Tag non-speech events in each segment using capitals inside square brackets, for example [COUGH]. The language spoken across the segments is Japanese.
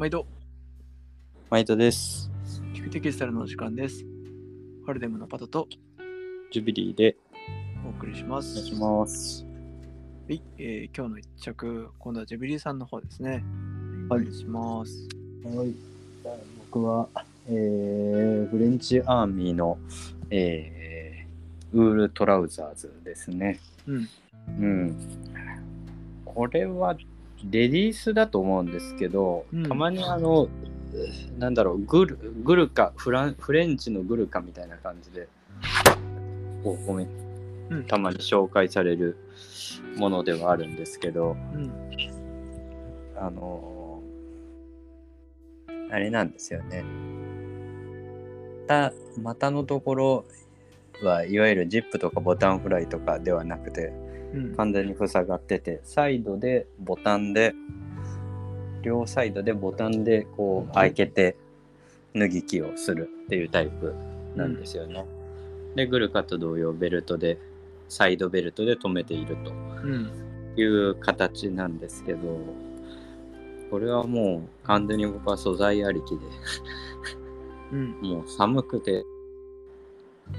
毎度、マイトです。聞くテキスタイルのお時間です。ハルデムのパトとジュビリーでお送りします。お願いします。はい、えー今日の一着、今度はジュビリーさんの方ですね。おはい願いします。はい。僕は、えー、フレンチアーミーの、えー、ウールトラウザーズですね。うん。うん。これはレディースだと思うんですけど、うんたまにあの、なんだろう、グルグルカフラン、フレンチのグルカみたいな感じで、おごめん、うんたまに紹介されるものではあるんですけど、うん。あのーあれなんですよね。た股のところはいわゆるジップとかボタンフライとかではなくてうん。完全に塞がっててサイドでボタンで両サイドでボタンでこう開けて脱ぎ着をするっていうタイプなんですよね。でグルカと同様ベルトでサイドベルトで留めていると。うん。いう形なんですけどこれはもう完全に僕は素材ありきでうん。[LAUGHS] もう寒くて、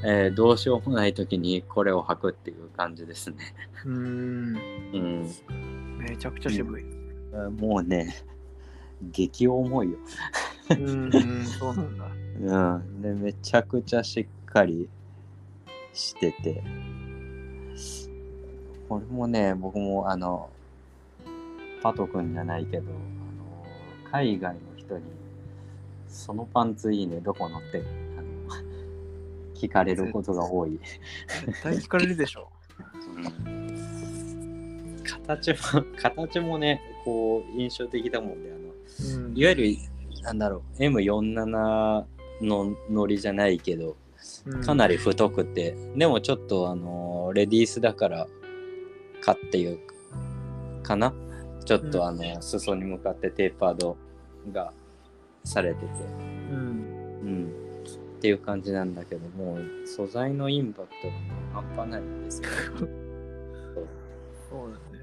えーどうしようもない時にこれを履くっていう感じですね。うーん。うん、めちゃくちゃ渋い。もうね激重いよ。うーん、そうなんだ。うん、でめちゃくちゃしっかりしててこれもね僕もあのパト君じゃないけどあの海外の人に「そのパンツいいねどこの?」ってあの？聞かれることが多い、絶対聞かれるでしょ。うん。形も形もねこう印象的だもんであのうん。いわゆるなんだろう M47 のノリじゃないけどうん。かなり太くて、でもちょっとあのーレディースだからかっていうかな？ちょっうんとあの、裾に向かってテーパードがされてて、うん。うん、っていう感じなんだけどもう素材のインパクトが半端ないんですよ、そうだね。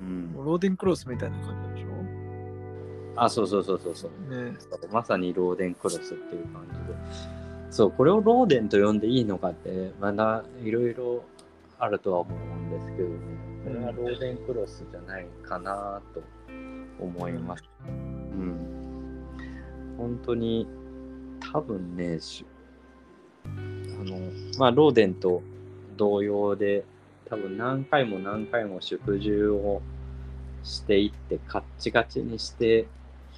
うん。ローデンクロスみたいな感じでしょ？あそうそうそうそうそう。ね。そうまさにローデンクロスっていう感じで。そうこれをローデンと呼んでいいのかってまだいろいろあるとは思うんですけどね。これはローデンクロスじゃないかなと思います。うん。本当に多分ねしあのまあローデンと同様で多分何回も何回も縮重をしていってカッチカチにして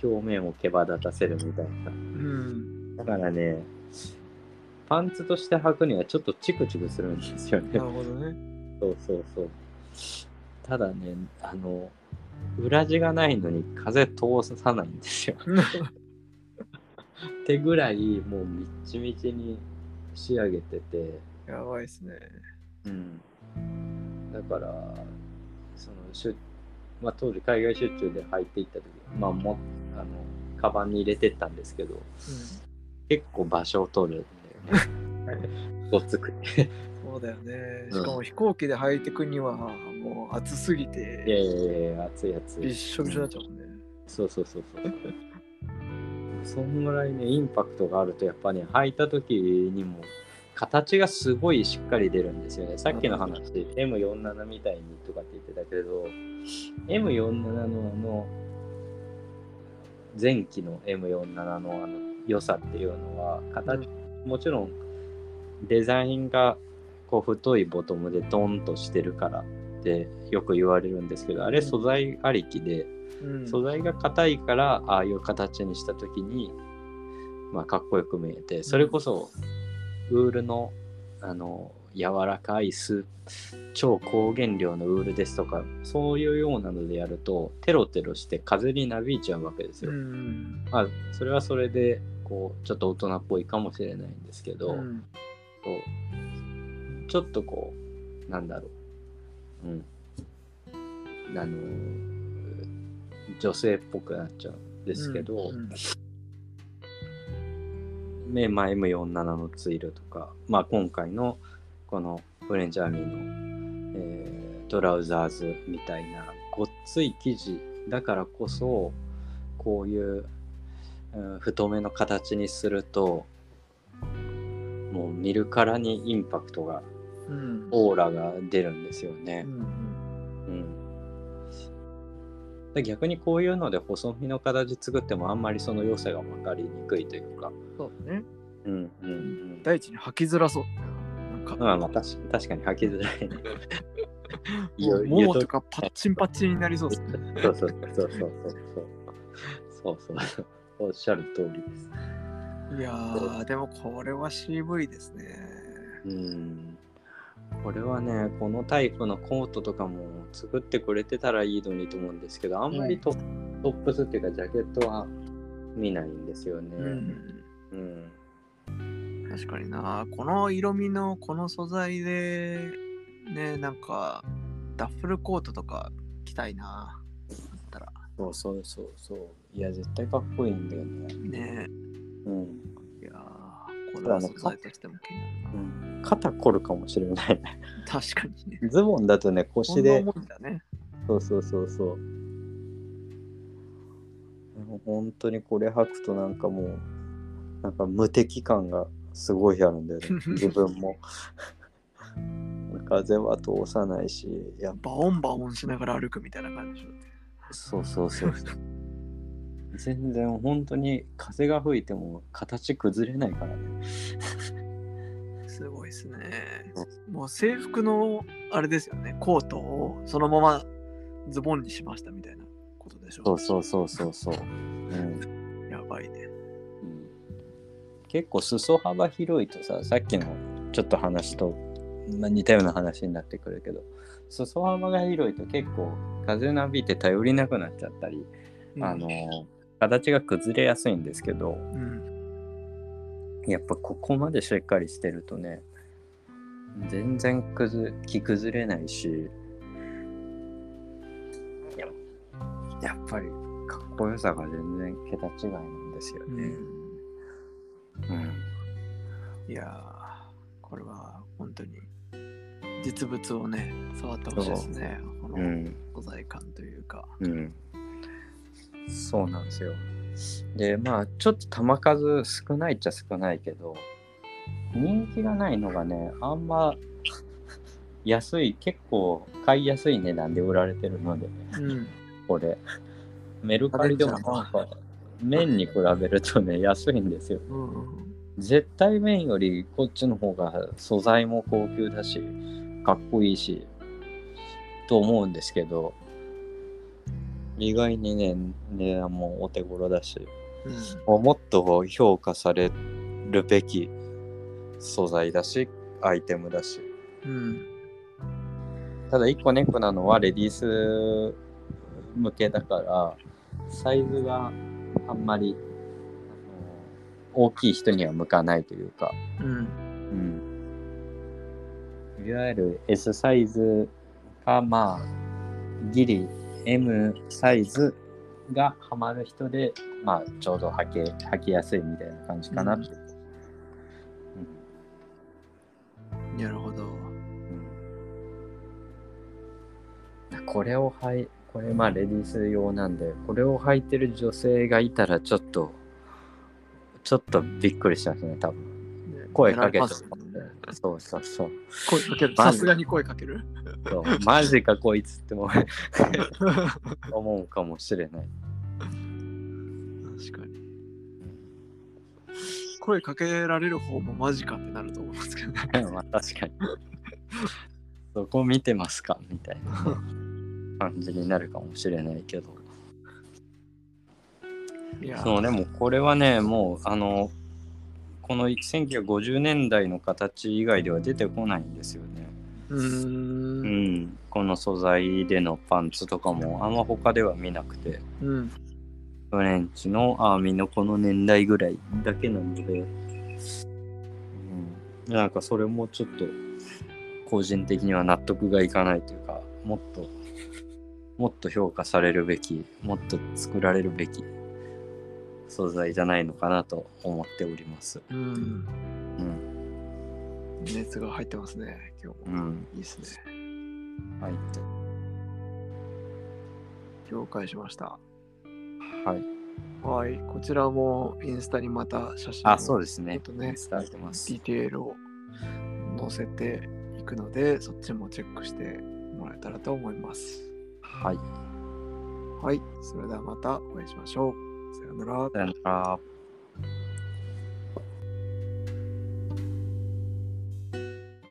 表面を毛羽立たせるみたいなうん。だからねパンツとして履くにはちょっとチクチクするんですよねなるほどね。そうそうそうただねあの裏地がないのに風通さないんですよ [LAUGHS] ってぐらいもうみっちみちに仕上げてて。やばいっすね。うん、だからその出、まあ、当時海外出張で入っていった時、まあ、もあのカバンに入れてったんですけど結構場所を取るんだよねごっつくて。そうだよね。うん。しかも飛行機で履いてくにはもう暑すぎいやていやいや熱い熱い。びっしょびしょになっちゃうもんね。そうそうそうそうそんぐらいねインパクトがあるとやっぱね履いた時にも形がすごいしっかり出るんですよね。さっきの話 M47 みたいにとかって言ってたけど M47 のあの前期の M47 のあの良さっていうのは形、もちろんデザインがこう太いボトムでドンとしてるからってよく言われるんですけどあれ素材ありきでうん。素材が硬いからああいう形にした時に、まあ、かっこよく見えてそれこそウールのあの柔らかいス超高原料のウールですとかそういうようなのでやるとテロテロして風になびいちゃうわけですうよ。ん。まあそれはそれでこうちょっと大人っぽいかもしれないんですけど、うんこうちょっとこうなんだろううんあの女性っぽくなっちゃうんですけど、うんねまあ、M47 のツイルとか、まあ、今回のこのフレンチアーミーの、えートラウザーズみたいなごっつい生地だからこそこういううん太めの形にするともう見るからにインパクトがうん。オーラが出るんですよね。う。ん。うん、で逆にこういうので細身の形作ってもあんまりその良さが分かりにくいというか。そうだね。うんうんうん第一に履きづらそう。なんか、まあまあ確確かに履きづらい [LAUGHS] ね。もうももとかパッチンパッチンになりそうですね。そうそうそうそうそうそう。そうそう。おっしゃる通りです。いやー、でもこれは渋いですね。うん。これはね、このタイプのコートとかも作ってくれてたらいいのにと思うんですけど、あんまりト,、トップスっていうかジャケットは見ないんですよね。うん。うん。確かにな。この色味のこの素材で、ね、なんか、ダッフルコートとか着たいな。だったら。そうそうそうそう。いや、絶対かっこいいんだよね。ねうん。いやー、これは素材としても気になるな。うん、肩凝るかもしれない。確かにね。ズボンだとね、腰で。ね。そうそうそうそう。本当にこれ履くとなんかもう、なんか無敵感がすごいあるんだよね。[LAUGHS] 自分も。風は通さないし、やっぱバオンバオンしながら歩くみたいな感じ。そうそうそう。全然本当に風が吹いても形崩れないからね。すごいですね。もう制服のあれですよね。コートをそのままズボンにしましたみたいなことでしょ。そうそうそうそうそう。うんやばいね。うん結構裾幅広いとささっきのちょっと話と、まあ、似たような話になってくるけど裾幅が広いと結構風なびいて頼りなくなっちゃったり、うんあの形が崩れやすいんですけどうん。やっぱここまでしっかりしてるとね全然崩着崩れないしややっぱりかっこよさが全然桁違いなんですよね。うんいやー、これは本当に実物をね、触ってほしいですね。このうん素材感というか。うん。そうなんですよ。で、まあ、ちょっと球数少ないっちゃ少ないけど、人気がないのがね、あんま安い、結構買いやすい値段で売られてるので、うん。これ。メルカリでもなんか、麺に比べるとね、安いんですよ。うん絶対麺よりこっちの方が素材も高級だし、かっこいいし、と思うんですけど、意外にね、値段もお手頃だし、うん。もっと評価されるべき素材だし、アイテムだし。うん。ただ一個ネックなのはレディース向けだから、サイズがあんまり大きい人には向かないというか、うん。うん、いわゆる S サイズか、まあ、ギリ M サイズがハマる人で、まあ、ちょうど履け履きやすいみたいな感じかなって。なるほど。うんうんこれを履い、これまあレディース用なんで、これを履いてる女性がいたらちょっと、ちょっとびっくりしますね、多分。声かけてやられますよねそうそうそう。声かける。さすがに声かける。マジかこいつっても思うかもしれない。確かに。声かけられる方もマジかってなると思いますけどね。[LAUGHS] まあ確かに。そこ見てますかみたいな感じになるかもしれないけど。そう、でもこれはね、もう、あの、この1950年代の形以外では出てこないんですよね。うー。うんん。この素材でのパンツとかもあんま他では見なくて、うん。フレンチのアーミーのこの年代ぐらいだけなので、うん、なんかそれもちょっと個人的には納得がいかないというか、もっと、もっと評価されるべき、もっと作られるべき素材じゃないのかなと思っております。うん。うん。熱が入ってますね、今日も。うん。いいですね。はい。了解しました。はい。はい。こちらもインスタにまた写真をあ、そうですね。とね伝えてますディ。テールを載せていくので、そっちもチェックしてもらえたらと思います。はい。はい。それではまたお会いしましょう。さようなら。さよなら。